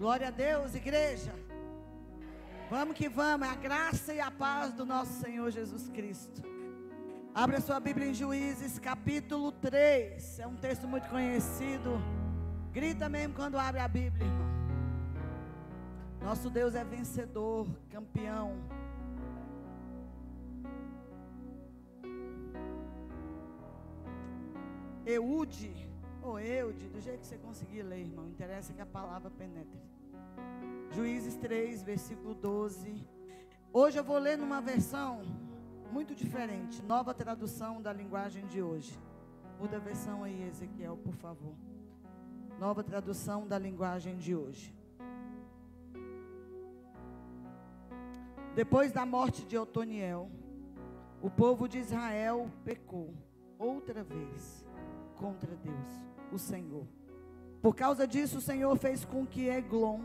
Glória a Deus, igreja. Vamos que vamos, é a graça e a paz do nosso Senhor Jesus Cristo. Abra sua Bíblia em Juízes, capítulo 3. É um texto muito conhecido. Grita mesmo quando abre a Bíblia, irmão. Nosso Deus é vencedor, campeão. Eude, ou Eude, do jeito que você conseguir ler, irmão. Interessa que a palavra penetre. Juízes 3, versículo 12. Hoje eu vou ler numa versão muito diferente, nova tradução da linguagem de hoje. Muda a versão aí, Ezequiel, por favor. Nova tradução da linguagem de hoje. Depois da morte de Otoniel, o povo de Israel pecou outra vez contra Deus, o Senhor. Por causa disso, o Senhor fez com que Eglon,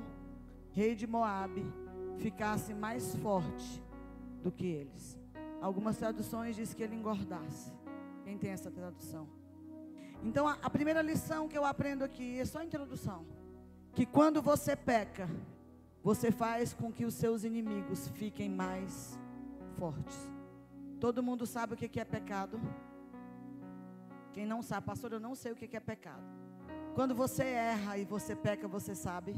rei de Moabe, ficasse mais forte do que eles. Algumas traduções diz que ele engordasse. Quem tem essa tradução? Então, a, a primeira lição que eu aprendo aqui é só a introdução. Que quando você peca, você faz com que os seus inimigos fiquem mais fortes. Todo mundo sabe o que é pecado? Quem não sabe, pastor, eu não sei o que é pecado. Quando você erra e você peca, você sabe.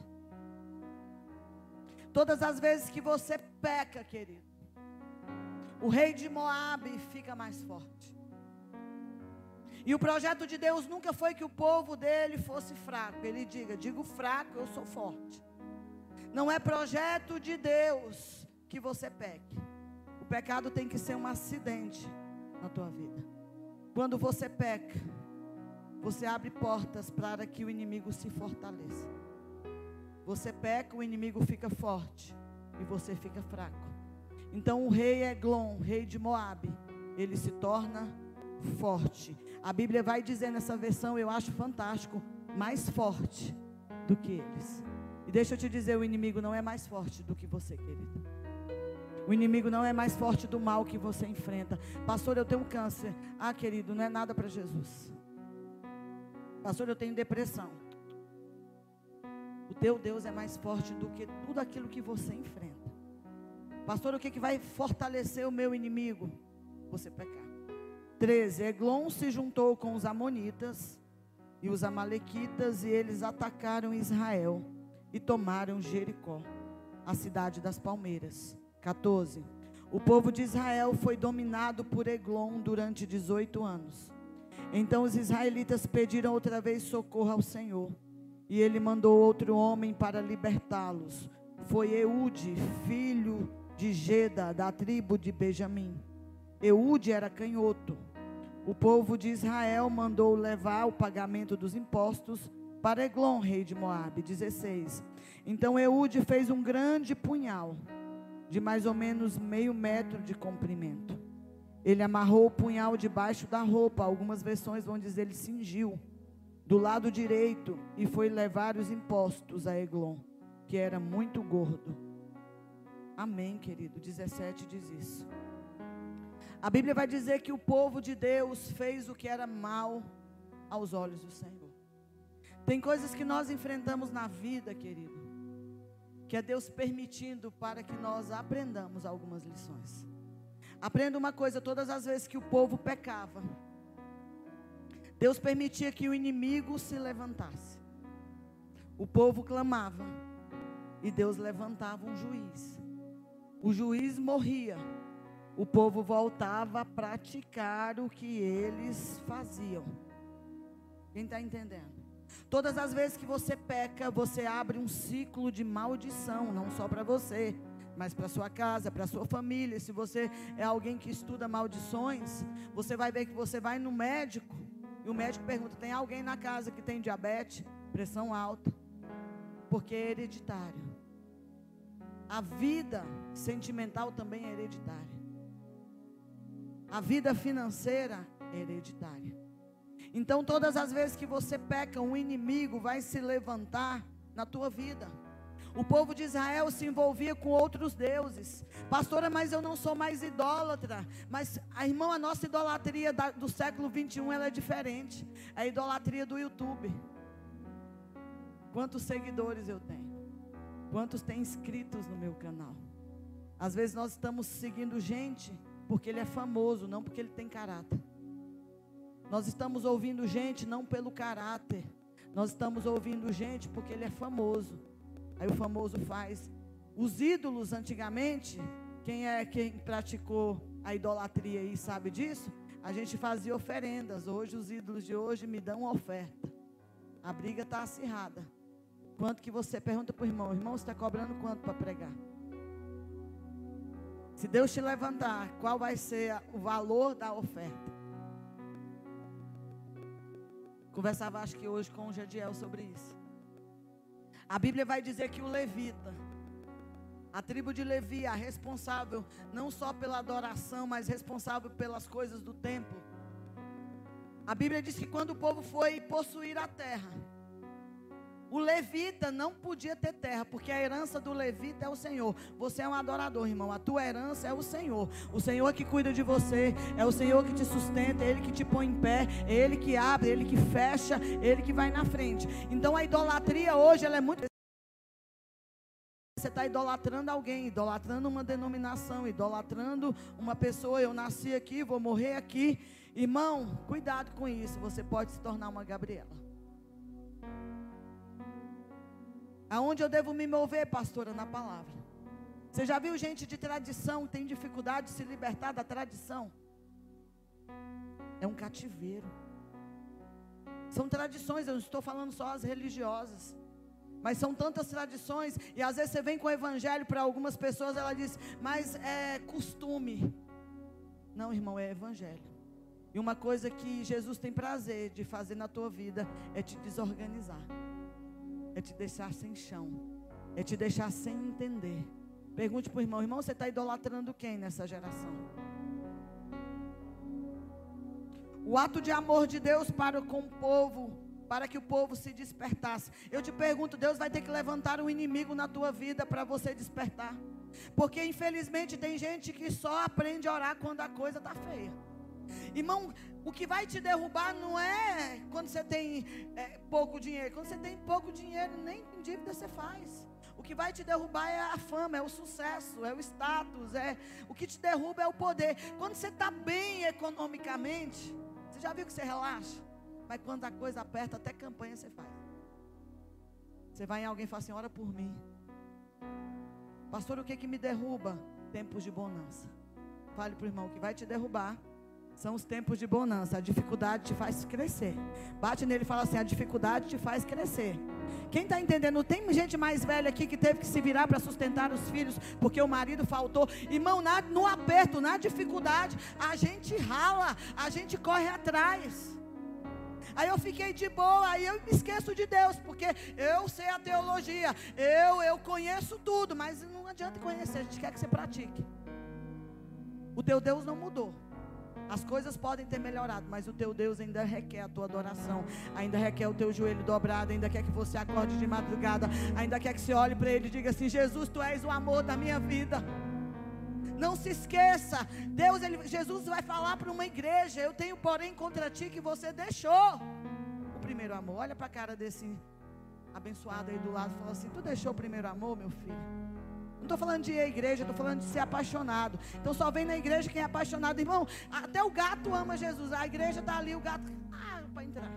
Todas as vezes que você peca, querido, o rei de Moabe fica mais forte. E o projeto de Deus nunca foi que o povo dele fosse fraco. Ele diga: digo fraco, eu sou forte. Não é projeto de Deus que você peque. O pecado tem que ser um acidente na tua vida. Quando você peca, você abre portas para que o inimigo se fortaleça. Você peca, o inimigo fica forte e você fica fraco. Então o rei Eglon, rei de Moabe, ele se torna forte. A Bíblia vai dizer nessa versão, eu acho fantástico, mais forte do que eles. E deixa eu te dizer, o inimigo não é mais forte do que você, querido. O inimigo não é mais forte do mal que você enfrenta. Pastor, eu tenho câncer. Ah, querido, não é nada para Jesus. Pastor, eu tenho depressão. O teu Deus é mais forte do que tudo aquilo que você enfrenta. Pastor, o que, que vai fortalecer o meu inimigo? Você pecar. 13. Eglon se juntou com os Amonitas e os Amalequitas, e eles atacaram Israel e tomaram Jericó, a cidade das palmeiras. 14. O povo de Israel foi dominado por Eglon durante 18 anos. Então os israelitas pediram outra vez socorro ao Senhor. E ele mandou outro homem para libertá-los. Foi Eude, filho de Geda, da tribo de Benjamim. Eude era canhoto. O povo de Israel mandou levar o pagamento dos impostos para Eglon, rei de Moabe. 16. Então Eude fez um grande punhal de mais ou menos meio metro de comprimento. Ele amarrou o punhal debaixo da roupa, algumas versões vão dizer ele cingiu, do lado direito, e foi levar os impostos a Eglon, que era muito gordo. Amém, querido. 17 diz isso. A Bíblia vai dizer que o povo de Deus fez o que era mal aos olhos do Senhor. Tem coisas que nós enfrentamos na vida, querido, que é Deus permitindo para que nós aprendamos algumas lições. Aprenda uma coisa: todas as vezes que o povo pecava, Deus permitia que o inimigo se levantasse. O povo clamava e Deus levantava um juiz. O juiz morria. O povo voltava a praticar o que eles faziam. Quem está entendendo? Todas as vezes que você peca, você abre um ciclo de maldição, não só para você, mas para sua casa, para sua família. Se você é alguém que estuda maldições, você vai ver que você vai no médico e o médico pergunta: tem alguém na casa que tem diabetes, pressão alta? Porque é hereditário. A vida sentimental também é hereditária. A vida financeira é hereditária. Então, todas as vezes que você peca, um inimigo vai se levantar na tua vida. O povo de Israel se envolvia com outros deuses. Pastora, mas eu não sou mais idólatra. Mas, a irmã, a nossa idolatria do século 21 ela é diferente. É a idolatria do YouTube. Quantos seguidores eu tenho? Quantos tem inscritos no meu canal? Às vezes nós estamos seguindo gente porque ele é famoso, não porque ele tem caráter. Nós estamos ouvindo gente não pelo caráter. Nós estamos ouvindo gente porque ele é famoso. Aí o famoso faz. Os ídolos antigamente, quem é quem praticou a idolatria e sabe disso? A gente fazia oferendas. Hoje os ídolos de hoje me dão oferta. A briga está acirrada. Quanto que você pergunta para o irmão? Irmão, você está cobrando quanto para pregar? Se Deus te levantar, qual vai ser o valor da oferta? Conversava, acho que hoje, com o Jadiel sobre isso. A Bíblia vai dizer que o levita, a tribo de Levi, a responsável não só pela adoração, mas responsável pelas coisas do templo. A Bíblia diz que quando o povo foi possuir a terra, o levita não podia ter terra, porque a herança do levita é o Senhor. Você é um adorador, irmão. A tua herança é o Senhor. O Senhor que cuida de você, é o Senhor que te sustenta, é Ele que te põe em pé, é Ele que abre, é Ele que fecha, é Ele que vai na frente. Então a idolatria hoje ela é muito. Você está idolatrando alguém, idolatrando uma denominação, idolatrando uma pessoa. Eu nasci aqui, vou morrer aqui. Irmão, cuidado com isso. Você pode se tornar uma Gabriela. Aonde eu devo me mover, pastora, na palavra? Você já viu gente de tradição tem dificuldade de se libertar da tradição? É um cativeiro. São tradições, eu não estou falando só as religiosas. Mas são tantas tradições, e às vezes você vem com o evangelho para algumas pessoas, ela diz, mas é costume. Não, irmão, é evangelho. E uma coisa que Jesus tem prazer de fazer na tua vida é te desorganizar é te deixar sem chão, é te deixar sem entender. Pergunte para o irmão: irmão, você está idolatrando quem nessa geração? O ato de amor de Deus para com o povo, para que o povo se despertasse. Eu te pergunto: Deus vai ter que levantar um inimigo na tua vida para você despertar? Porque infelizmente tem gente que só aprende a orar quando a coisa está feia. Irmão, o que vai te derrubar não é quando você tem é, pouco dinheiro. Quando você tem pouco dinheiro, nem dívida você faz. O que vai te derrubar é a fama, é o sucesso, é o status, é o que te derruba é o poder. Quando você está bem economicamente, você já viu que você relaxa? Mas quando a coisa aperta, até campanha você faz. Você vai em alguém e fala assim: ora por mim. Pastor, o que que me derruba? Tempos de bonança. Fale para o irmão que vai te derrubar são os tempos de bonança. A dificuldade te faz crescer. Bate nele e fala assim: a dificuldade te faz crescer. Quem está entendendo? Tem gente mais velha aqui que teve que se virar para sustentar os filhos porque o marido faltou. Irmão, na, no aperto, na dificuldade, a gente rala, a gente corre atrás. Aí eu fiquei de boa, aí eu me esqueço de Deus, porque eu sei a teologia, eu eu conheço tudo, mas não adianta conhecer, a gente quer que você pratique. O teu Deus não mudou. As coisas podem ter melhorado, mas o teu Deus ainda requer a tua adoração, ainda requer o teu joelho dobrado, ainda quer que você acorde de madrugada, ainda quer que você olhe para Ele e diga assim: Jesus, tu és o amor da minha vida. Não se esqueça, Deus, ele, Jesus vai falar para uma igreja: Eu tenho, porém, contra ti que você deixou o primeiro amor. Olha para a cara desse abençoado aí do lado e fala assim: Tu deixou o primeiro amor, meu filho? Estou falando de ir à igreja, estou falando de ser apaixonado. Então só vem na igreja quem é apaixonado. Irmão, até o gato ama Jesus. A igreja está ali, o gato. Ah, para entrar.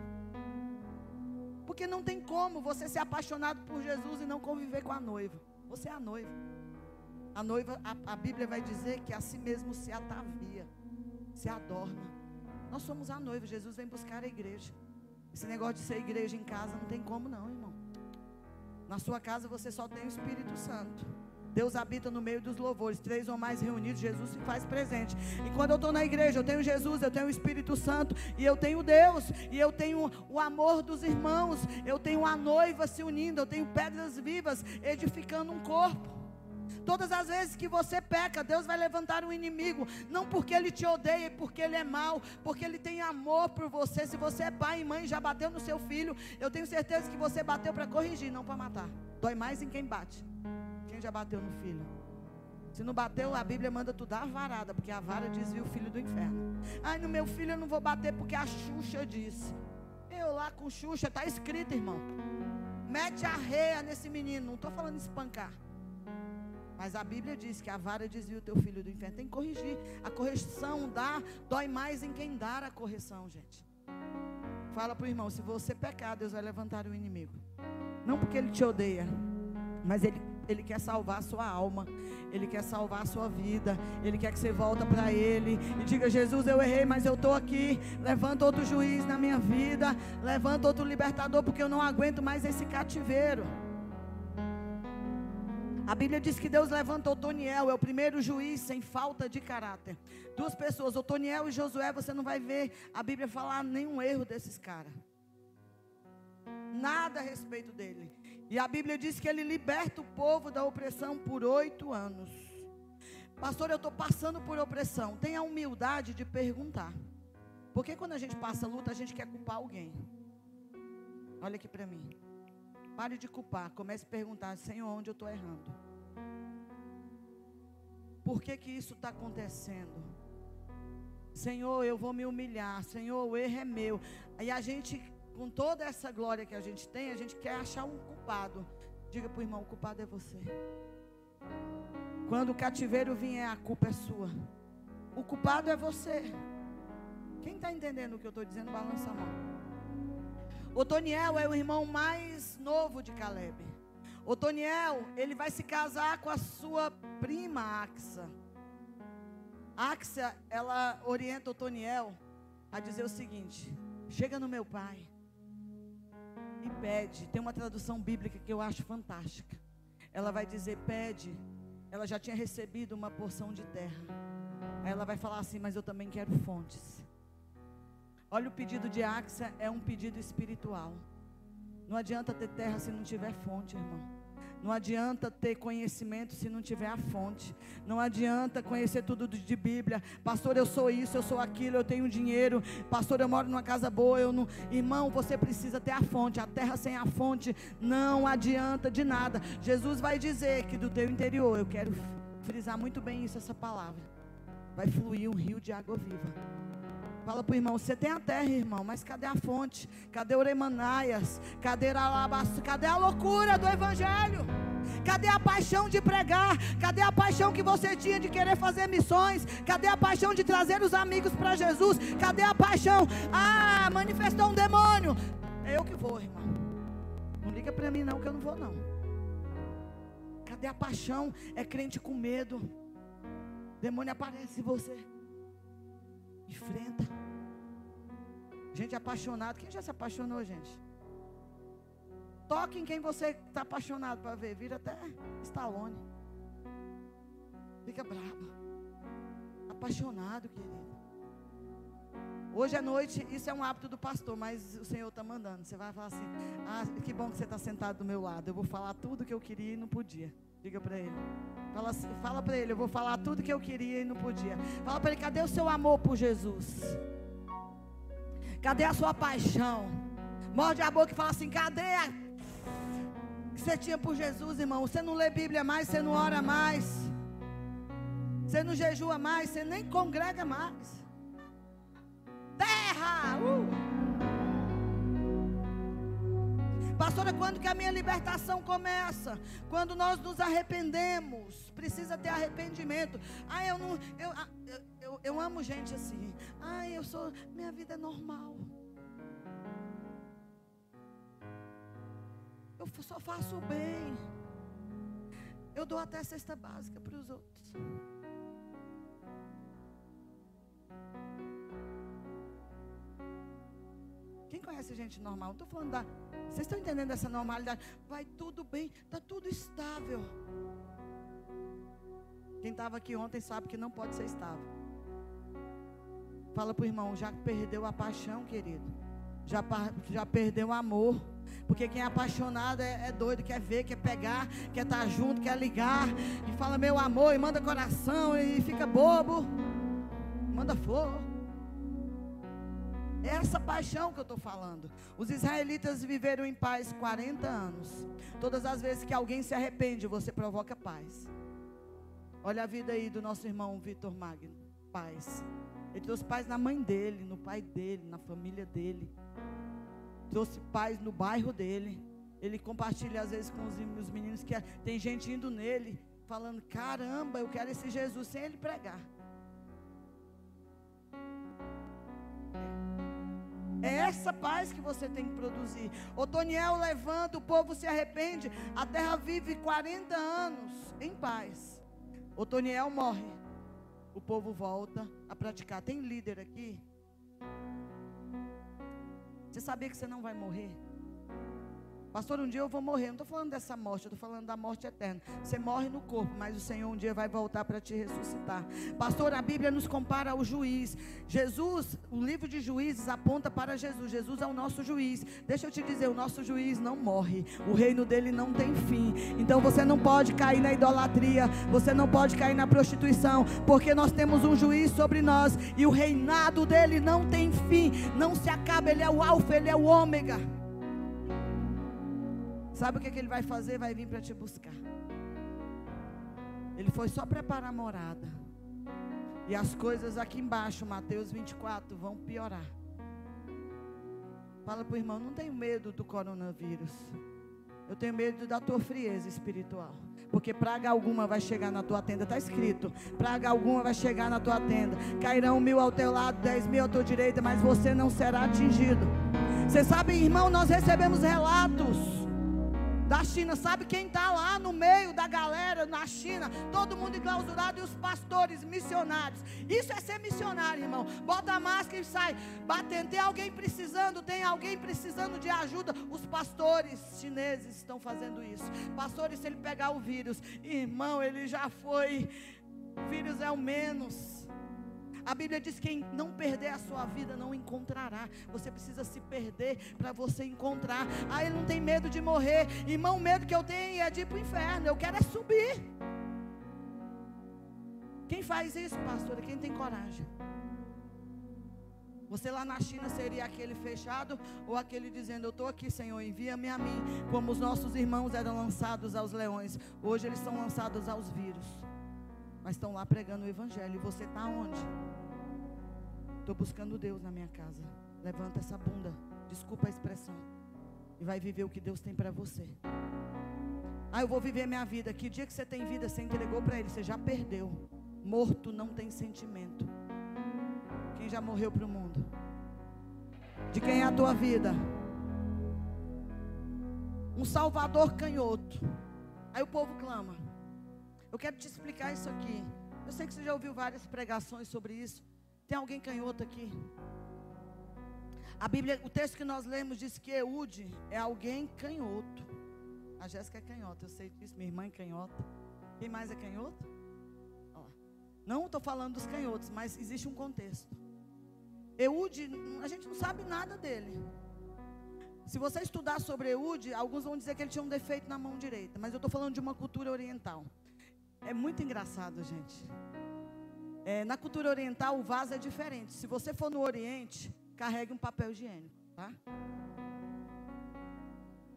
Porque não tem como você ser apaixonado por Jesus e não conviver com a noiva. Você é a noiva. A noiva, a, a Bíblia vai dizer que a si mesmo se atavia, se adorna. Nós somos a noiva. Jesus vem buscar a igreja. Esse negócio de ser igreja em casa não tem como, não, irmão. Na sua casa você só tem o Espírito Santo. Deus habita no meio dos louvores. Três ou mais reunidos, Jesus se faz presente. E quando eu estou na igreja, eu tenho Jesus, eu tenho o Espírito Santo, e eu tenho Deus, e eu tenho o amor dos irmãos, eu tenho a noiva se unindo, eu tenho pedras vivas edificando um corpo. Todas as vezes que você peca, Deus vai levantar um inimigo, não porque ele te odeia, porque ele é mau, porque ele tem amor por você. Se você é pai e mãe, já bateu no seu filho, eu tenho certeza que você bateu para corrigir, não para matar. Dói mais em quem bate. Quem já bateu no filho? Se não bateu, a Bíblia manda tu dar a varada, porque a vara desvia o filho do inferno. Ai, no meu filho eu não vou bater porque a Xuxa disse. Eu lá com Xuxa, está escrito, irmão. Mete a reia nesse menino. Não estou falando espancar. Mas a Bíblia diz que a vara desvia o teu filho do inferno. Tem que corrigir. A correção dá, dói mais em quem dá a correção, gente. Fala para o irmão: se você pecar, Deus vai levantar o inimigo. Não porque ele te odeia, mas ele, ele quer salvar a sua alma. Ele quer salvar a sua vida. Ele quer que você volta para Ele e diga: Jesus, eu errei, mas eu estou aqui. Levanta outro juiz na minha vida. Levanta outro libertador, porque eu não aguento mais esse cativeiro. A Bíblia diz que Deus levanta Otoniel, é o primeiro juiz sem falta de caráter. Duas pessoas, Otoniel e Josué, você não vai ver a Bíblia falar nenhum erro desses caras. Nada a respeito dele. E a Bíblia diz que ele liberta o povo da opressão por oito anos. Pastor, eu estou passando por opressão. Tenha a humildade de perguntar. Porque quando a gente passa luta, a gente quer culpar alguém. Olha aqui para mim. Pare de culpar. Comece a perguntar: Senhor, onde eu estou errando? Por que, que isso está acontecendo? Senhor, eu vou me humilhar. Senhor, o erro é meu. Aí a gente, com toda essa glória que a gente tem, a gente quer achar um culpado. Diga para o irmão: o culpado é você. Quando o cativeiro vier, a culpa é sua. O culpado é você. Quem está entendendo o que eu estou dizendo, balança a mão. Otoniel é o irmão mais novo de Caleb. Otoniel, ele vai se casar com a sua prima Axa. Axa, ela orienta Otoniel a dizer o seguinte: chega no meu pai e pede. Tem uma tradução bíblica que eu acho fantástica. Ela vai dizer: pede. Ela já tinha recebido uma porção de terra. Aí ela vai falar assim: mas eu também quero fontes. Olha, o pedido de Axa é um pedido espiritual. Não adianta ter terra se não tiver fonte, irmão. Não adianta ter conhecimento se não tiver a fonte. Não adianta conhecer tudo de Bíblia. Pastor, eu sou isso, eu sou aquilo, eu tenho dinheiro. Pastor, eu moro numa casa boa, eu não. Irmão, você precisa ter a fonte. A terra sem a fonte não adianta de nada. Jesus vai dizer que do teu interior, eu quero frisar muito bem isso essa palavra. Vai fluir um rio de água viva. Fala para o irmão, você tem a terra, irmão, mas cadê a fonte? Cadê o Remanaias? Cadê a, cadê a loucura do Evangelho? Cadê a paixão de pregar? Cadê a paixão que você tinha de querer fazer missões? Cadê a paixão de trazer os amigos para Jesus? Cadê a paixão? Ah, manifestou um demônio. É eu que vou, irmão. Não liga para mim não que eu não vou não. Cadê a paixão? É crente com medo. Demônio aparece em você. Enfrenta. Gente apaixonada. Quem já se apaixonou, gente? Toque em quem você está apaixonado para ver. Vira até Stallone. Fica brava. Apaixonado, querido. Hoje à noite, isso é um hábito do pastor, mas o Senhor está mandando. Você vai falar assim: Ah, que bom que você está sentado do meu lado. Eu vou falar tudo que eu queria e não podia. Diga para ele. Fala, assim, fala para ele, eu vou falar tudo que eu queria e não podia. Fala para ele, cadê o seu amor por Jesus? Cadê a sua paixão? Morde a boca e fala assim, cadê a que você tinha por Jesus, irmão? Você não lê Bíblia mais, você não ora mais. Você não jejua mais, você nem congrega mais. Pastora, quando que a minha libertação começa? Quando nós nos arrependemos. Precisa ter arrependimento. Ah, eu não. Eu, ah, eu, eu, eu amo gente assim. Ah, eu sou. Minha vida é normal. Eu só faço o bem. Eu dou até cesta básica para os outros. Quem conhece gente normal? Estou falando da. Vocês estão entendendo essa normalidade? Vai tudo bem, está tudo estável. Quem estava aqui ontem sabe que não pode ser estável. Fala para o irmão, já perdeu a paixão, querido. Já, já perdeu o amor. Porque quem é apaixonado é, é, doido, quer ver, quer pegar, quer estar tá junto, quer ligar. E fala meu amor, e manda coração, e fica bobo. Manda flor. Essa paixão que eu estou falando. Os israelitas viveram em paz 40 anos. Todas as vezes que alguém se arrepende, você provoca paz. Olha a vida aí do nosso irmão Vitor Magno. Paz. Ele trouxe paz na mãe dele, no pai dele, na família dele. Trouxe paz no bairro dele. Ele compartilha às vezes com os, os meninos que tem gente indo nele, falando: caramba, eu quero esse Jesus sem ele pregar. É essa paz que você tem que produzir. Otoniel levanta, o povo se arrepende, a terra vive 40 anos em paz. Otoniel morre, o povo volta a praticar. Tem líder aqui? Você sabia que você não vai morrer? Pastor, um dia eu vou morrer. Não estou falando dessa morte, eu estou falando da morte eterna. Você morre no corpo, mas o Senhor um dia vai voltar para te ressuscitar. Pastor, a Bíblia nos compara ao juiz. Jesus, o livro de juízes aponta para Jesus. Jesus é o nosso juiz. Deixa eu te dizer, o nosso juiz não morre. O reino dele não tem fim. Então você não pode cair na idolatria. Você não pode cair na prostituição. Porque nós temos um juiz sobre nós. E o reinado dele não tem fim. Não se acaba. Ele é o alfa, ele é o ômega. Sabe o que, que ele vai fazer? Vai vir para te buscar. Ele foi só preparar a morada. E as coisas aqui embaixo, Mateus 24, vão piorar. Fala para o irmão, não tenho medo do coronavírus. Eu tenho medo da tua frieza espiritual. Porque praga alguma vai chegar na tua tenda. Está escrito: praga alguma vai chegar na tua tenda. Cairão mil ao teu lado, dez mil à tua direita, mas você não será atingido. Você sabe, irmão, nós recebemos relatos da China. Sabe quem está lá no meio da galera na China? Todo mundo enclausurado e os pastores, missionários. Isso é ser missionário, irmão. Bota a máscara e sai batendo. Tem alguém precisando, tem alguém precisando de ajuda. Os pastores chineses estão fazendo isso. Pastores, se ele pegar o vírus, irmão, ele já foi. Vírus é o menos. A Bíblia diz que quem não perder a sua vida não encontrará. Você precisa se perder para você encontrar. Ah, ele não tem medo de morrer. Irmão, o medo que eu tenho é de ir para o inferno. Eu quero é subir. Quem faz isso, pastor? Quem tem coragem? Você lá na China seria aquele fechado ou aquele dizendo: Eu estou aqui, Senhor, envia-me a mim. Como os nossos irmãos eram lançados aos leões, hoje eles são lançados aos vírus mas estão lá pregando o Evangelho. E você está onde? Estou buscando Deus na minha casa. Levanta essa bunda, desculpa a expressão, e vai viver o que Deus tem para você. Ah, eu vou viver minha vida. Que dia que você tem vida, você entregou para Ele, você já perdeu. Morto não tem sentimento. Quem já morreu para o mundo? De quem é a tua vida? Um Salvador canhoto. Aí o povo clama. Eu quero te explicar isso aqui. Eu sei que você já ouviu várias pregações sobre isso. Tem alguém canhoto aqui? A Bíblia, o texto que nós lemos diz que Eude é alguém canhoto. A Jéssica é canhota, eu sei disso, minha irmã é canhota. Quem mais é canhoto? Não estou falando dos canhotos, mas existe um contexto. Eude, a gente não sabe nada dele. Se você estudar sobre Eude, alguns vão dizer que ele tinha um defeito na mão direita, mas eu estou falando de uma cultura oriental. É muito engraçado, gente. É, na cultura oriental, o vaso é diferente. Se você for no Oriente, carregue um papel higiênico, tá?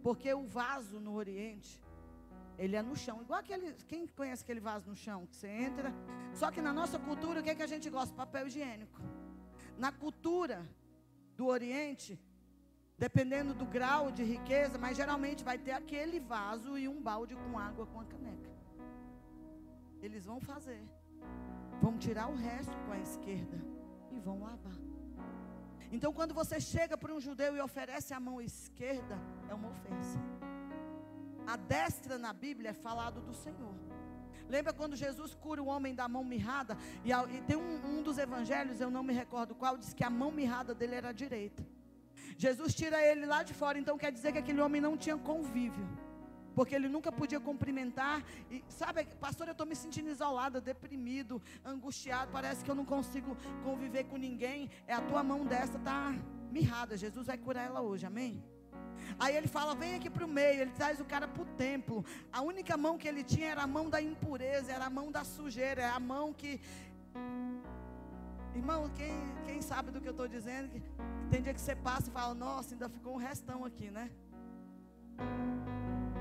Porque o vaso no Oriente, ele é no chão. Igual aquele. Quem conhece aquele vaso no chão? Que você entra. Só que na nossa cultura, o que, é que a gente gosta? Papel higiênico. Na cultura do Oriente, dependendo do grau de riqueza, mas geralmente vai ter aquele vaso e um balde com água com a caneca. Eles vão fazer. Vão tirar o resto com a esquerda e vão lavar. Então, quando você chega para um judeu e oferece a mão esquerda, é uma ofensa. A destra na Bíblia é falado do Senhor. Lembra quando Jesus cura o homem da mão mirrada? E, e tem um, um, dos evangelhos, eu não me recordo qual, diz que a mão mirrada dele era a direita. Jesus tira ele lá de fora, então quer dizer que aquele homem não tinha convívio porque ele nunca podia cumprimentar. E sabe, pastor, eu estou me sentindo isolado, deprimido, angustiado. Parece que eu não consigo conviver com ninguém. É a tua mão dessa tá mirrada. Jesus vai curar ela hoje, amém? Aí ele fala: vem aqui para o meio. Ele traz o cara para o templo. A única mão que ele tinha era a mão da impureza, era a mão da sujeira, é a mão que. Irmão, quem, quem sabe do que eu estou dizendo? Tem dia que você passa e fala: nossa, ainda ficou um restão aqui, né?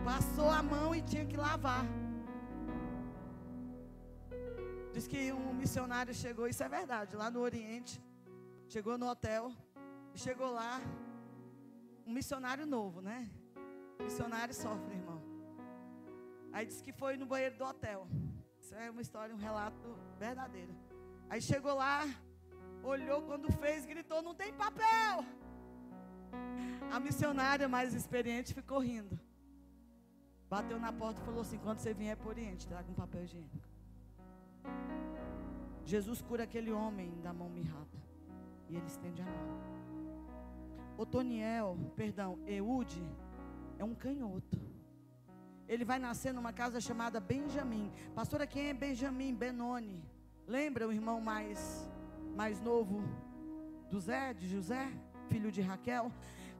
Passou a mão e tinha que lavar. Diz que um missionário chegou, isso é verdade, lá no Oriente. Chegou no hotel, chegou lá, um missionário novo, né? Missionário sofre, irmão. Aí disse que foi no banheiro do hotel. Isso é uma história, um relato verdadeiro. Aí chegou lá, olhou quando fez, gritou: Não tem papel. A missionária mais experiente ficou rindo. Bateu na porta e falou assim: Quando você vier para o Oriente, traga um papel higiênico. Jesus cura aquele homem da mão mirrada. E ele estende a mão. Otoniel, perdão, Eude, é um canhoto. Ele vai nascer numa casa chamada Benjamim. Pastora, quem é Benjamim? Benoni. Lembra o irmão mais, mais novo do Zé, de José, filho de Raquel?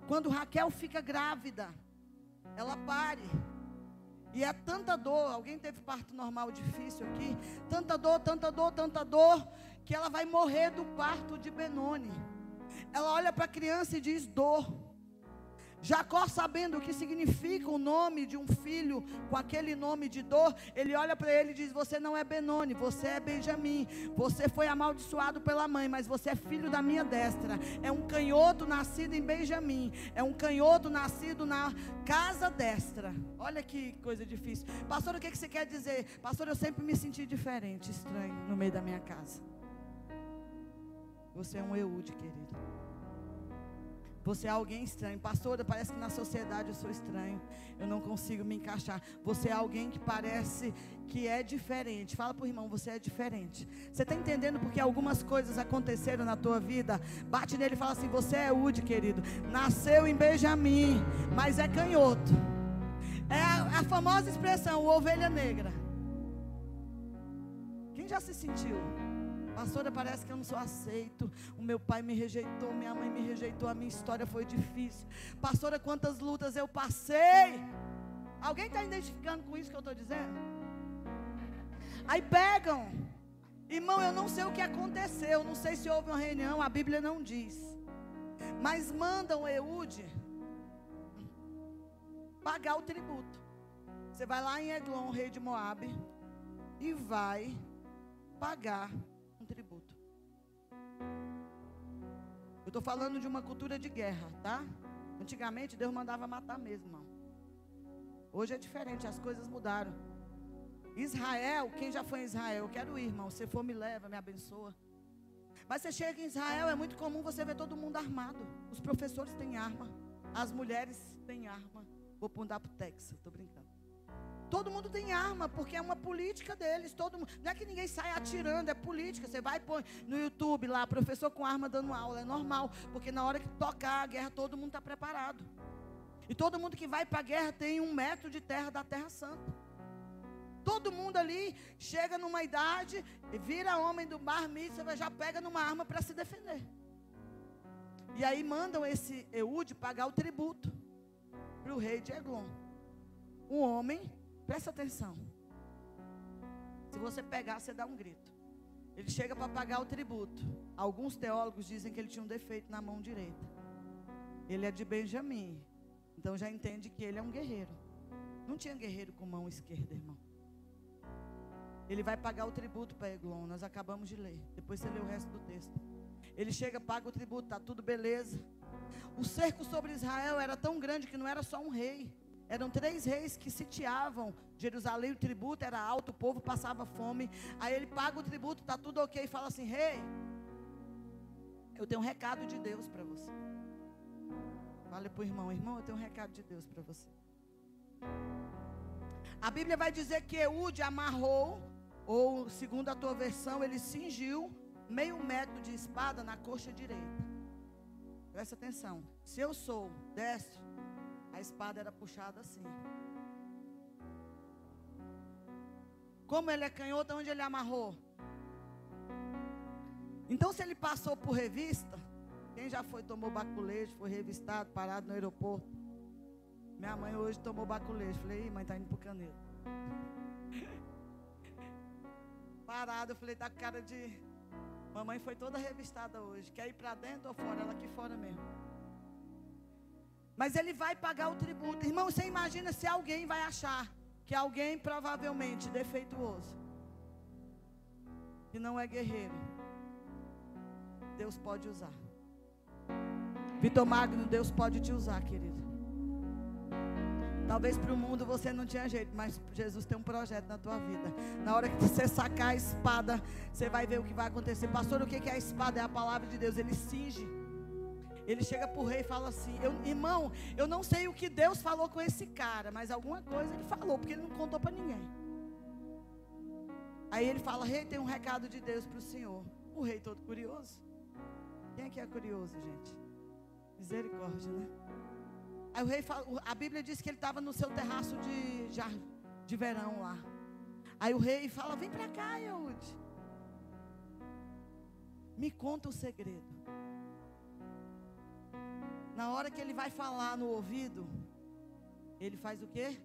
Quando Raquel fica grávida, ela pare. E é tanta dor, alguém teve parto normal difícil aqui? Tanta dor, tanta dor, tanta dor, que ela vai morrer do parto de Benoni. Ela olha para a criança e diz dor. Jacó, sabendo o que significa o nome de um filho com aquele nome de dor, ele olha para ele e diz: Você não é Benoni, você é Benjamim. Você foi amaldiçoado pela mãe, mas você é filho da minha destra. É um canhoto nascido em Benjamim. É um canhoto nascido na casa destra. Olha que coisa difícil. Pastor, o que, você quer dizer? Pastor, eu sempre me senti diferente, estranho, no meio da minha casa. Você é um Eude, querido. Você é alguém estranho. Pastora, parece que na sociedade eu sou estranho. Eu não consigo me encaixar. Você é alguém que parece que é diferente. Fala para o irmão, você é diferente. Você está entendendo porque algumas coisas aconteceram na tua vida? Bate nele e fala assim: Você é Ude, querido. Nasceu em Benjamim, mas é canhoto. É a, a famosa expressão, ovelha negra. Quem já se sentiu? Pastora, parece que eu não sou aceito. O meu pai me rejeitou, minha mãe me rejeitou, a minha história foi difícil. Pastora, quantas lutas eu passei. Alguém está identificando com isso que eu estou dizendo? Aí pegam. Irmão, eu não sei o que aconteceu, não sei se houve uma reunião, a Bíblia não diz. Mas mandam Eude pagar o tributo. Você vai lá em Eglon, rei de Moabe, e vai pagar Eu estou falando de uma cultura de guerra, tá? Antigamente Deus mandava matar mesmo, irmão. Hoje é diferente, as coisas mudaram. Israel, quem já foi em Israel? Eu quero ir, irmão. Se for, me leva, me abençoa. Mas você chega em Israel, é muito comum você ver todo mundo armado. Os professores têm arma, as mulheres têm arma. Vou pundar para o Texas, estou brincando. Todo mundo tem arma, porque é uma política deles. Todo mundo, não é que ninguém sai atirando, é política. Você vai pôr no YouTube lá, professor com arma dando aula. É normal, porque na hora que tocar a guerra, todo mundo está preparado. E todo mundo que vai para a guerra tem um metro de terra da Terra Santa. Todo mundo ali chega numa idade, vira homem do bar mitzvah, já pega numa arma para se defender. E aí mandam esse Eude pagar o tributo para o rei de Eglon. Um homem Presta atenção. Se você pegar, você dá um grito. Ele chega para pagar o tributo. Alguns teólogos dizem que ele tinha um defeito na mão direita. Ele é de Benjamim. Então já entende que ele é um guerreiro. Não tinha guerreiro com mão esquerda, irmão. Ele vai pagar o tributo para Eglon. Nós acabamos de ler. Depois você lê o resto do texto. Ele chega, paga o tributo, tá tudo beleza. O cerco sobre Israel era tão grande que não era só um rei. Eram três reis que sitiavam Jerusalém, o tributo era alto, o povo passava fome. Aí ele paga o tributo, está tudo ok, e fala assim: Rei, eu tenho um recado de Deus para você. Fale para o irmão: Irmão, eu tenho um recado de Deus para você. A Bíblia vai dizer que Eude amarrou, ou segundo a tua versão, ele cingiu meio metro de espada na coxa direita. Presta atenção. Se eu sou destro, a espada era puxada assim. Como ele é canhoto, onde ele amarrou? Então, se ele passou por revista, quem já foi, tomou baculejo, foi revistado, parado no aeroporto. Minha mãe hoje tomou baculejo. Falei, mãe, tá indo pro canedo. Parado, eu falei, tá com cara de. Mamãe foi toda revistada hoje. Quer ir para dentro ou fora? Ela aqui fora mesmo. Mas ele vai pagar o tributo. Irmão, você imagina se alguém vai achar que alguém provavelmente defeituoso, que não é guerreiro, Deus pode usar. Vitor Magno, Deus pode te usar, querido. Talvez para o mundo você não tinha jeito, mas Jesus tem um projeto na tua vida. Na hora que você sacar a espada, você vai ver o que vai acontecer. Pastor, o que é a espada? É a palavra de Deus. Ele cinge. Ele chega para o rei e fala assim: eu, Irmão, eu não sei o que Deus falou com esse cara, mas alguma coisa ele falou, porque ele não contou para ninguém. Aí ele fala: Rei, tem um recado de Deus para o senhor. O rei todo curioso. Quem que é curioso, gente? Misericórdia, né? Aí o rei fala, a Bíblia diz que ele estava no seu terraço de, de verão lá. Aí o rei fala: Vem para cá, Eude. Me conta o segredo. Na hora que ele vai falar no ouvido, ele faz o quê?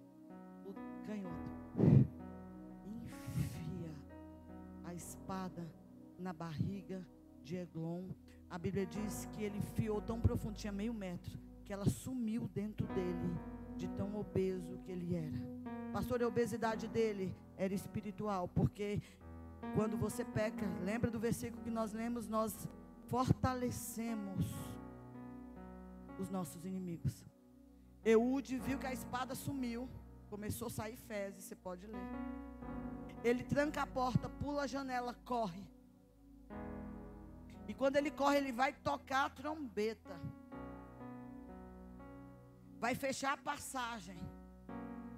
O canhoto. Enfia a espada na barriga de Eglon. A Bíblia diz que ele enfiou tão profundo, tinha meio metro que ela sumiu dentro dele, de tão obeso que ele era. Pastor, a obesidade dele era espiritual, porque quando você peca, lembra do versículo que nós lemos, nós fortalecemos os nossos inimigos. Eude viu que a espada sumiu, começou a sair fezes, você pode ler. Ele tranca a porta, pula a janela, corre. E quando ele corre, ele vai tocar a trombeta vai fechar a passagem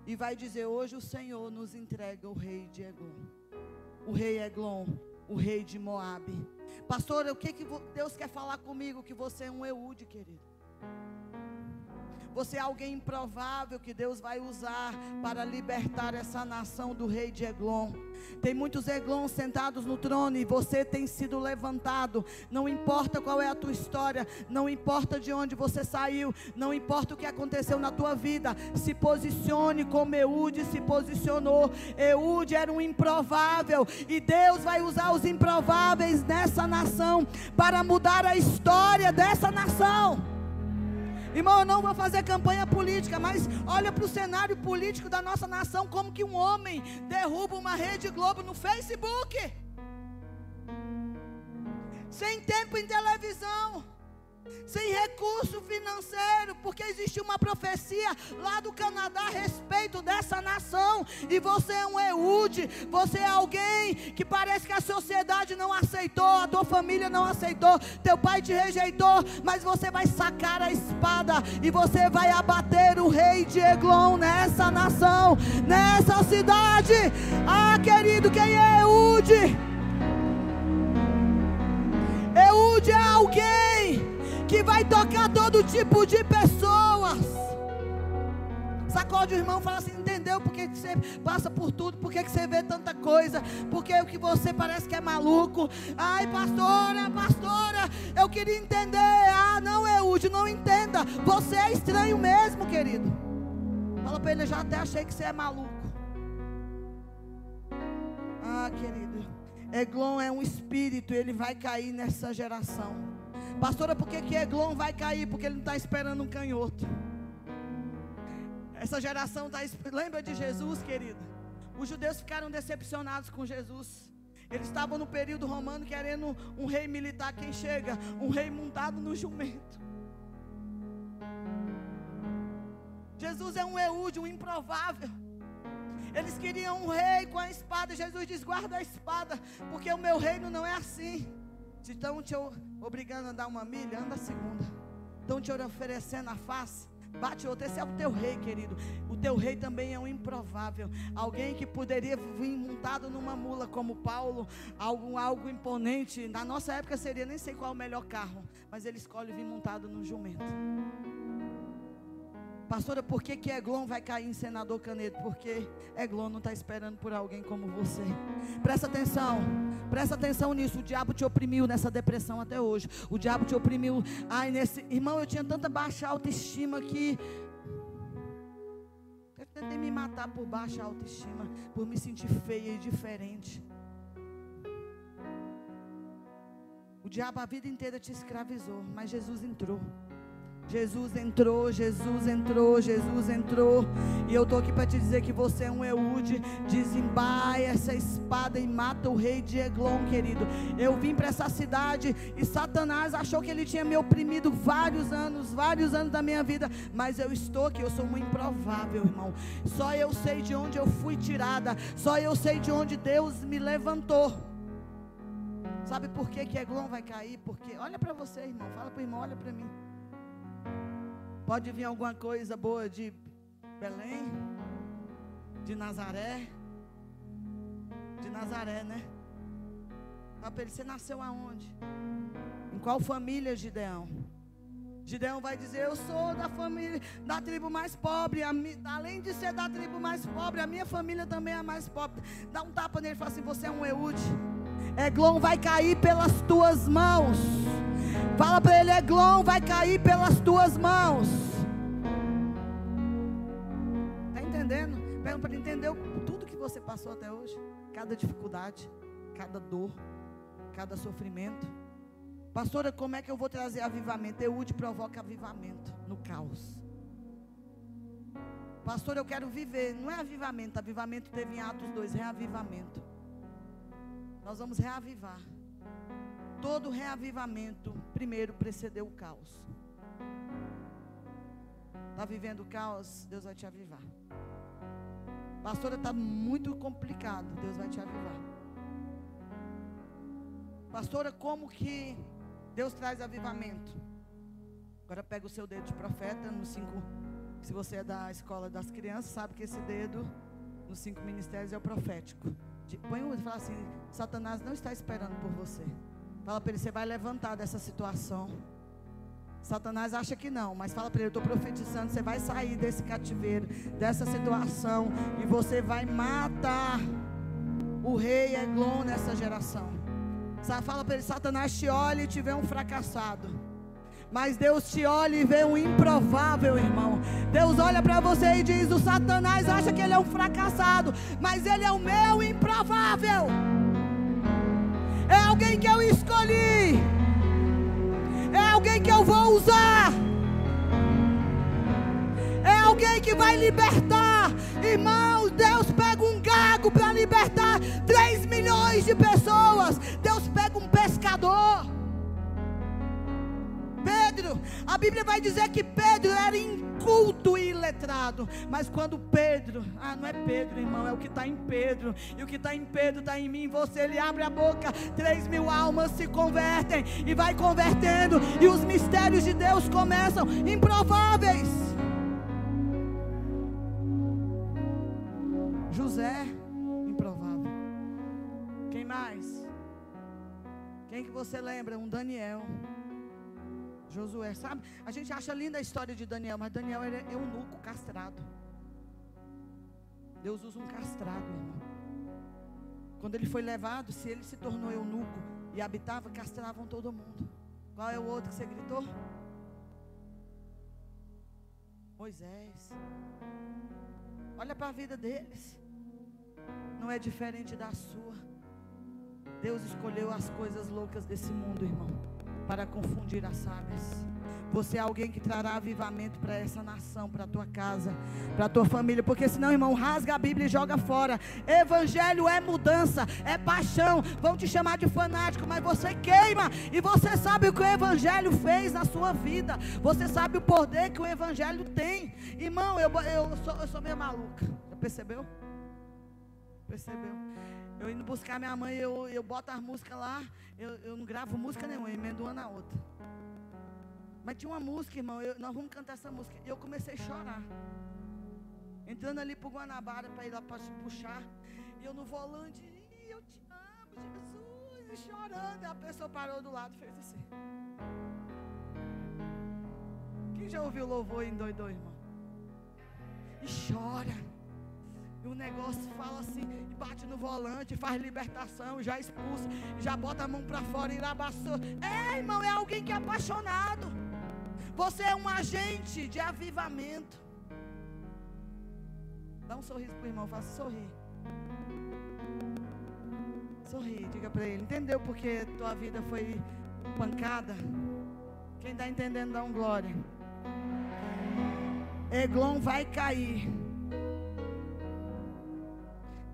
e vai dizer: Hoje o Senhor nos entrega o rei de Eglon, o rei Eglon, o rei de Moabe. Pastor, o que, que Deus quer falar comigo? Que você é um Eude, querido. Você é alguém improvável que Deus vai usar para libertar essa nação do rei de Eglon. Tem muitos Eglons sentados no trono e você tem sido levantado. Não importa qual é a tua história, não importa de onde você saiu, não importa o que aconteceu na tua vida. Se posicione como Eude se posicionou. Eude era um improvável e Deus vai usar os improváveis nessa nação para mudar a história dessa nação. Irmão, eu não vou fazer campanha política, mas olha para o cenário político da nossa nação, como que um homem derruba uma rede Globo no Facebook. Sem tempo em televisão sem recurso financeiro, porque existe uma profecia lá do Canadá a respeito dessa nação, e você é um Eude, você é alguém que parece que a sociedade não aceitou, a tua família não aceitou, teu pai te rejeitou, mas você vai sacar a espada e você vai abater o rei de Eglon nessa nação, nessa cidade. Ah, querido, quem é Eude? Eude é alguém que vai tocar todo tipo de pessoas. Sacode o irmão e fala assim: entendeu porque você passa por tudo, porque que você vê tanta coisa, porque o que você parece que é maluco. Ai, pastora, pastora, eu queria entender. Ah, não, Eude, não entenda. Você é estranho mesmo, querido. Fala para ele, eu já até achei que você é maluco. Ah, querido. Eglon é um espírito, ele vai cair nessa geração. Pastora, por que, que Eglon vai cair? Porque ele não está esperando um canhoto. Essa geração está. Lembra de Jesus, querido? Os judeus ficaram decepcionados com Jesus. Eles estavam no período romano querendo um rei militar. Quem chega? Um rei montado no jumento. Jesus é um Eude, um improvável. Eles queriam um rei com a espada. Jesus diz: guarda a espada, porque o meu reino não é assim. Se estão te obrigando a andar uma milha, anda a segunda. Estão te oferecendo a face, bate outra. Esse é o teu rei, querido. O teu rei também é um improvável. Alguém que poderia vir montado numa mula como Paulo, algo, algo imponente. Na nossa época seria nem sei qual o melhor carro, mas ele escolhe vir montado num jumento. Pastora, por que, que Eglon vai cair em senador Canedo? Porque Eglon não está esperando por alguém como você. Presta atenção, presta atenção nisso. O diabo te oprimiu nessa depressão até hoje. O diabo te oprimiu. Ai, nesse. Irmão, eu tinha tanta baixa autoestima que. Eu tentei me matar por baixa autoestima, por me sentir feia e diferente. O diabo a vida inteira te escravizou, mas Jesus entrou. Jesus entrou, Jesus entrou, Jesus entrou. E eu estou aqui para te dizer que você é um Eude. Desembaia essa espada e mata o rei de Eglon, querido. Eu vim para essa cidade e Satanás achou que ele tinha me oprimido vários anos, vários anos da minha vida, mas eu estou aqui, eu sou muito improvável, irmão. Só eu sei de onde eu fui tirada, só eu sei de onde Deus me levantou. Sabe por que que Eglon vai cair? Porque olha para você, irmão, fala para o irmão, olha para mim. Pode vir alguma coisa boa de Belém, de Nazaré, de Nazaré, né? Ele, você nasceu aonde? Em qual família, Gideão? Gideão vai dizer: Eu sou da família, da tribo mais pobre. além de ser da tribo mais pobre, a minha família também é a mais pobre. Dá um tapa nele e fala assim: Você é um Eude. Eglon vai cair pelas tuas mãos. Fala para ele: Eglon vai cair pelas tuas mãos. Está entendendo? Pega para entender tudo que você passou até hoje. Cada dificuldade, cada dor, cada sofrimento. Pastora, como é que eu vou trazer avivamento? Eude provoca avivamento no caos. Pastor, eu quero viver. Não é avivamento. Avivamento teve em Atos 2, reavivamento. Nós vamos reavivar. Todo reavivamento, primeiro, precedeu o caos. Está vivendo o caos? Deus vai te avivar. Pastora, está muito complicado. Deus vai te avivar. Pastora, como que Deus traz avivamento. Agora pega o seu dedo de profeta nos cinco. Se você é da escola das crianças, sabe que esse dedo nos cinco ministérios é o profético. Põe um e fala assim: Satanás não está esperando por você. Fala para ele: você vai levantar dessa situação. Satanás acha que não, mas fala para ele: eu estou profetizando. Você vai sair desse cativeiro, dessa situação, e você vai matar o rei Eglon nessa geração. Fala para ele: Satanás te olha e te vê um fracassado. Mas Deus te olha e vê um improvável, irmão. Deus olha para você e diz: O Satanás acha que ele é um fracassado, mas ele é o meu improvável. É alguém que eu escolhi. É alguém que eu vou usar. É alguém que vai libertar. Irmãos, Deus pega um gago para libertar 3 milhões de pessoas. Deus pega um pescador. Pedro, a Bíblia vai dizer que Pedro era inculto e iletrado, mas quando Pedro, ah, não é Pedro, irmão, é o que está em Pedro, e o que está em Pedro está em mim, você, ele abre a boca, três mil almas se convertem, e vai convertendo, e os mistérios de Deus começam improváveis. José, improvável. Quem mais? Quem que você lembra? Um Daniel. Josué, sabe? A gente acha linda a história de Daniel, mas Daniel era eunuco, castrado. Deus usa um castrado, irmão. Quando ele foi levado, se ele se tornou eunuco e habitava, castravam todo mundo. Qual é o outro que você gritou? Moisés. Olha para a vida deles não é diferente da sua. Deus escolheu as coisas loucas desse mundo, irmão, para confundir as sábias. Você é alguém que trará avivamento para essa nação, para a tua casa, para a tua família. Porque senão, irmão, rasga a Bíblia e joga fora. Evangelho é mudança, é paixão. Vão te chamar de fanático, mas você queima. E você sabe o que o Evangelho fez na sua vida. Você sabe o poder que o Evangelho tem. Irmão, eu, eu, sou, eu sou meio maluca. Percebeu? Percebeu? Eu indo buscar minha mãe, eu, eu boto as músicas lá, eu, eu não gravo música nenhuma, emendo uma na outra. Mas tinha uma música, irmão, eu, nós vamos cantar essa música. E eu comecei a chorar. Entrando ali para o Guanabara para ir lá para puxar. E eu no volante, eu te amo, Jesus, e chorando. E a pessoa parou do lado e fez assim. Quem já ouviu louvor em doidou, irmão? E chora. E o negócio fala assim, e bate no volante, faz libertação, já expulsa, já bota a mão para fora e abaçou. É, irmão, é alguém que é apaixonado. Você é um agente de avivamento. Dá um sorriso para o irmão, faça sorrir. Sorri, diga para ele. Entendeu porque tua vida foi pancada? Quem está entendendo, dá um glória. Eglon vai cair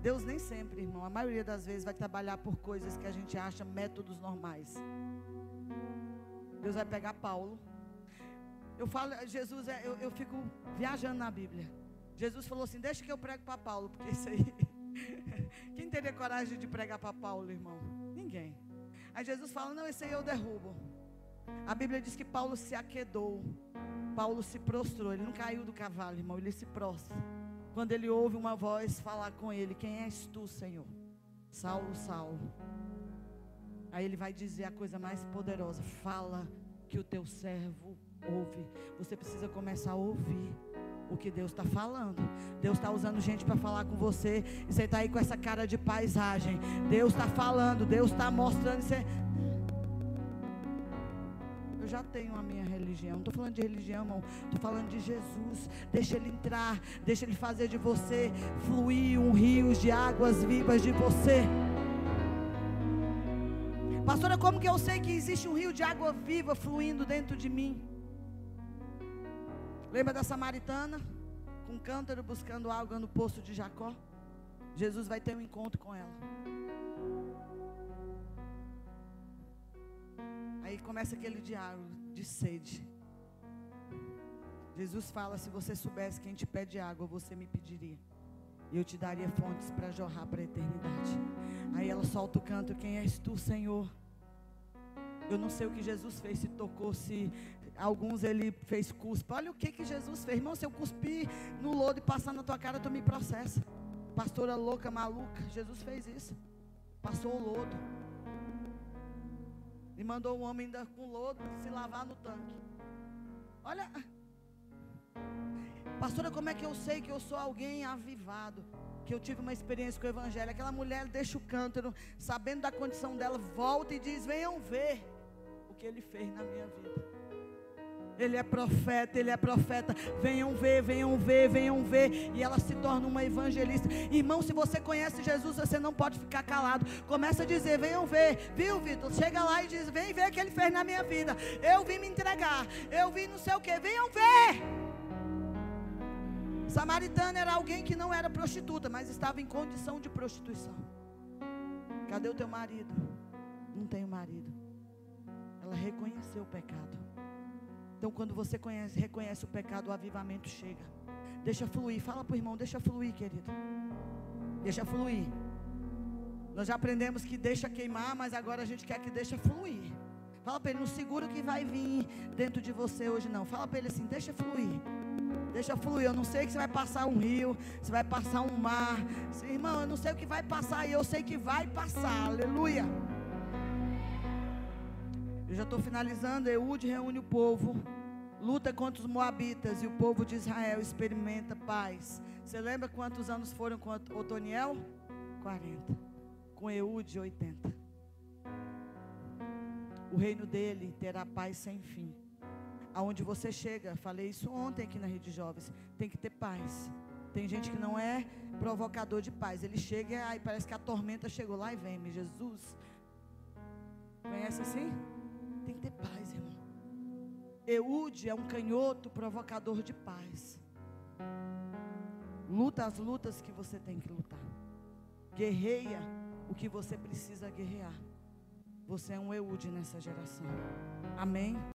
Deus nem sempre, irmão, a maioria das vezes vai trabalhar por coisas que a gente acha métodos normais. Deus vai pegar Paulo. Eu falo, Jesus, é, eu, eu fico viajando na Bíblia. Jesus falou assim: Deixa que eu prego para Paulo, porque isso aí. Quem teria coragem de pregar para Paulo, irmão? Ninguém. Aí Jesus fala: Não, esse aí eu derrubo. A Bíblia diz que Paulo se aquedou. Paulo se prostrou. Ele não caiu do cavalo, irmão. Ele se prostra. Quando ele ouve uma voz falar com ele: Quem és tu, Senhor? Saulo, Saulo. Aí ele vai dizer a coisa mais poderosa: Fala que o teu servo ouve. Você precisa começar a ouvir o que Deus está falando. Deus está usando gente para falar com você. E você está aí com essa cara de paisagem. Deus está falando, Deus está mostrando. Você... Eu já tenho a minha religião. Não estou falando de religião, não. Estou falando de Jesus. Deixa Ele entrar. Deixa Ele fazer de você fluir um rio de águas vivas de você. Pastora, como que eu sei que existe um rio de água viva fluindo dentro de mim? Lembra da samaritana? Com um cântaro buscando água no poço de Jacó? Jesus vai ter um encontro com ela. Aí começa aquele diálogo de sede. Jesus fala: se você soubesse quem te pede água, você me pediria. E eu te daria fontes para jorrar para a eternidade. Aí ela solta o canto: Quem és tu, Senhor? Eu não sei o que Jesus fez, se tocou, se alguns ele fez cuspa. Olha o que, que Jesus fez. Irmão, se eu cuspir no lodo e passar na tua cara, tu me processa. Pastora louca, maluca. Jesus fez isso. Passou o lodo. E mandou o homem ainda com lodo se lavar no tanque. Olha. Pastora, como é que eu sei que eu sou alguém avivado? Que eu tive uma experiência com o evangelho. Aquela mulher deixa o cântaro, sabendo da condição dela, volta e diz: Venham ver o que ele fez na minha vida. Ele é profeta, ele é profeta. Venham ver, venham ver, venham ver. E ela se torna uma evangelista. Irmão, se você conhece Jesus, você não pode ficar calado. Começa a dizer: venham ver. Viu, Vitor? Chega lá e diz: vem ver o que ele fez na minha vida. Eu vim me entregar. Eu vim não sei o que. Venham ver. Samaritana era alguém que não era prostituta, mas estava em condição de prostituição. Cadê o teu marido? Não tenho marido. Ela reconheceu o pecado. Então, quando você conhece, reconhece o pecado, o avivamento chega. Deixa fluir. Fala para o irmão, deixa fluir, querido. Deixa fluir. Nós já aprendemos que deixa queimar, mas agora a gente quer que deixa fluir. Fala para ele, não segura que vai vir dentro de você hoje, não. Fala para ele assim, deixa fluir. Deixa fluir. Eu não sei que você vai passar um rio, você vai passar um mar. Irmão, eu não sei o que vai passar e eu sei que vai passar. Aleluia. Já estou finalizando. Eude reúne o povo, luta contra os moabitas e o povo de Israel experimenta paz. Você lembra quantos anos foram com Otoniel? 40. Com Eude, 80. O reino dele terá paz sem fim. Aonde você chega, falei isso ontem aqui na Rede Jovens, tem que ter paz. Tem gente que não é provocador de paz. Ele chega e parece que a tormenta chegou lá e vem, Jesus. Conhece assim? Tem que ter paz, irmão. Eude é um canhoto provocador de paz. Luta as lutas que você tem que lutar. Guerreia o que você precisa guerrear. Você é um Eude nessa geração. Amém?